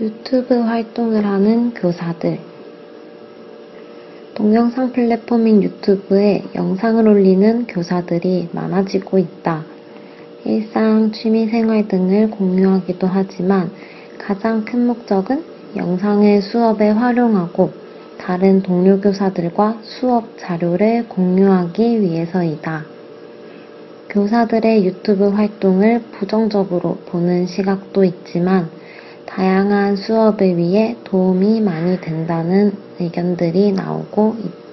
유튜브 활동을 하는 교사들 동영상 플랫폼인 유튜브에 영상을 올리는 교사들이 많아지고 있다. 일상, 취미 생활 등을 공유하기도 하지만 가장 큰 목적은 영상을 수업에 활용하고 다른 동료 교사들과 수업 자료를 공유하기 위해서이다. 교사들의 유튜브 활동을 부정적으로 보는 시각도 있지만 다양한 수업을 위해 도움이 많이 된다는 의견들이 나오고 있다.